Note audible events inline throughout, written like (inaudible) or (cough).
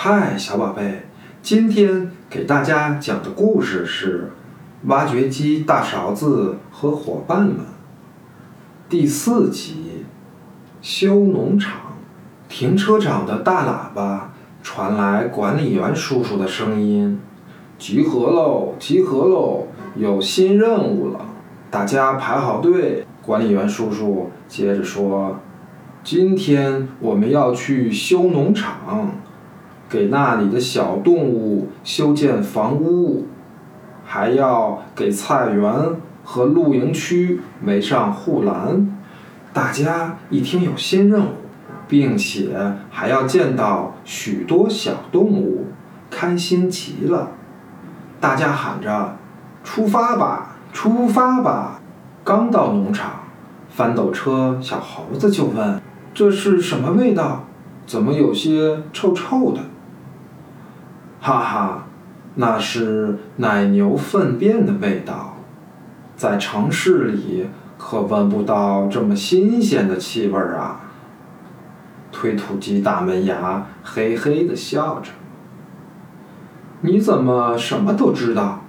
嗨，小宝贝，今天给大家讲的故事是《挖掘机大勺子和伙伴们》第四集。修农场，停车场的大喇叭传来管理员叔叔的声音：“集合喽，集合喽，有新任务了，大家排好队。”管理员叔叔接着说：“今天我们要去修农场。”给那里的小动物修建房屋，还要给菜园和露营区围上护栏。大家一听有新任务，并且还要见到许多小动物，开心极了。大家喊着：“出发吧，出发吧！”刚到农场，翻斗车小猴子就问：“这是什么味道？怎么有些臭臭的？”哈哈，那是奶牛粪便的味道，在城市里可闻不到这么新鲜的气味儿啊！推土机大门牙嘿嘿地笑着。你怎么什么都知道？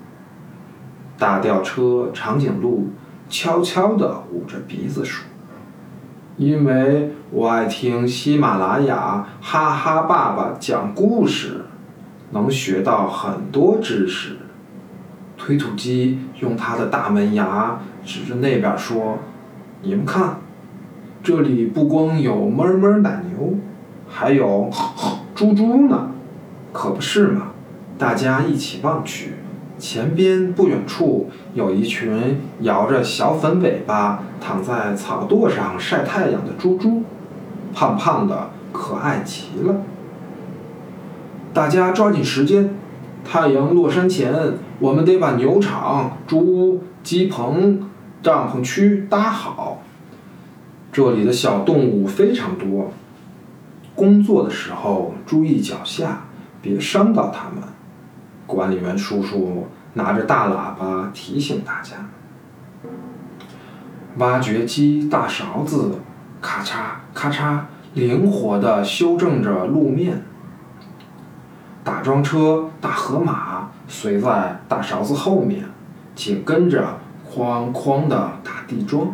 大吊车长颈鹿悄悄地捂着鼻子说：“因为我爱听喜马拉雅哈哈爸爸讲故事。”能学到很多知识。推土机用它的大门牙指着那边说：“你们看，这里不光有哞哞奶牛，还有 (laughs) 猪猪呢，可不是嘛？”大家一起望去，前边不远处有一群摇着小粉尾巴躺在草垛上晒太阳的猪猪，胖胖的，可爱极了。大家抓紧时间，太阳落山前，我们得把牛场、猪屋、鸡棚、帐篷区搭好。这里的小动物非常多，工作的时候注意脚下，别伤到它们。管理员叔叔拿着大喇叭提醒大家。挖掘机大勺子咔嚓咔嚓，灵活地修正着路面。打桩车大河马随在大勺子后面，紧跟着哐哐的打地桩。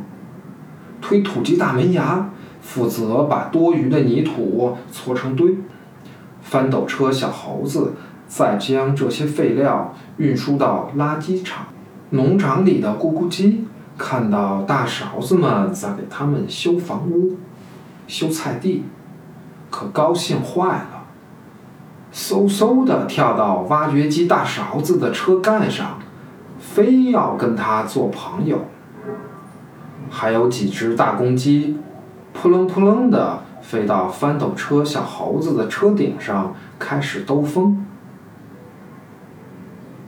推土机大门牙负责把多余的泥土搓成堆。翻斗车小猴子再将这些废料运输到垃圾场。农场里的咕咕鸡看到大勺子们在给他们修房屋、修菜地，可高兴坏了。嗖嗖地跳到挖掘机大勺子的车盖上，非要跟他做朋友。还有几只大公鸡，扑棱扑棱地飞到翻斗车小猴子的车顶上，开始兜风。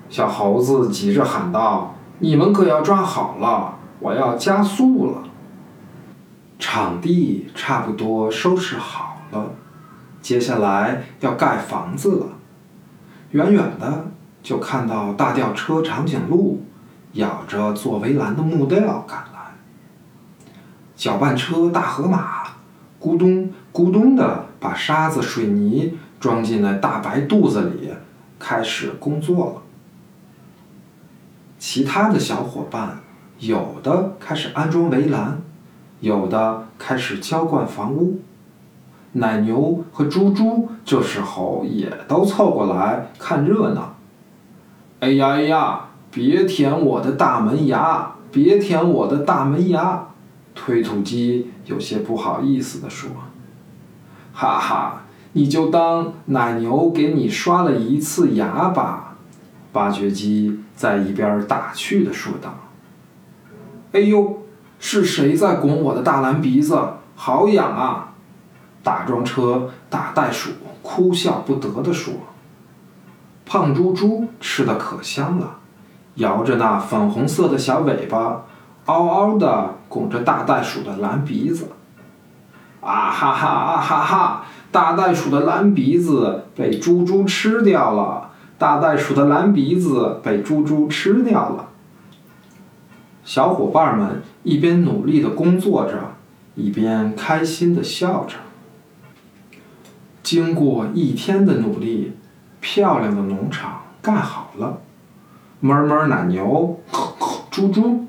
小猴子急着喊道：“你们可要抓好了，我要加速了。”场地差不多收拾好了。接下来要盖房子了，远远的就看到大吊车长颈鹿咬着做围栏的木料赶来，搅拌车大河马咕咚咕咚的把沙子水泥装进了大白肚子里，开始工作了。其他的小伙伴有的开始安装围栏，有的开始浇灌房屋。奶牛和猪猪这时候也都凑过来看热闹。哎呀哎呀，别舔我的大门牙！别舔我的大门牙！推土机有些不好意思地说。哈哈，你就当奶牛给你刷了一次牙吧。挖掘机在一边打趣地说道。哎呦，是谁在拱我的大蓝鼻子？好痒啊！大装车大袋鼠哭笑不得地说：“胖猪猪吃的可香了，摇着那粉红色的小尾巴，嗷嗷地拱着大袋鼠的蓝鼻子。啊哈哈啊哈哈！大袋鼠的蓝鼻子被猪猪吃掉了，大袋鼠的蓝鼻子被猪猪吃掉了。”小伙伴们一边努力地工作着，一边开心地笑着。经过一天的努力，漂亮的农场盖好了。哞哞奶牛，(coughs) 猪猪，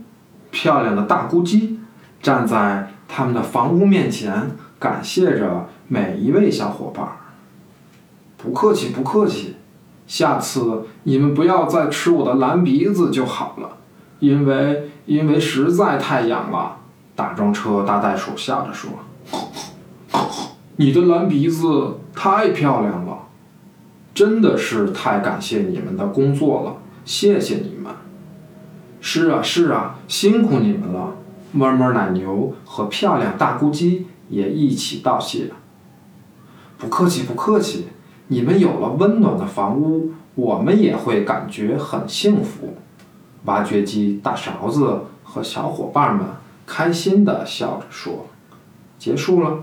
漂亮的大公鸡，站在他们的房屋面前，感谢着每一位小伙伴。不客气，不客气。下次你们不要再吃我的蓝鼻子就好了，因为因为实在太痒了。大装车大袋鼠笑着说：“你的蓝鼻子太漂亮了，真的是太感谢你们的工作了，谢谢你们。”是啊是啊，辛苦你们了。哞哞奶牛和漂亮大公鸡也一起道谢。不客气不客气。你们有了温暖的房屋，我们也会感觉很幸福。挖掘机大勺子和小伙伴们开心地笑着说：“结束了。”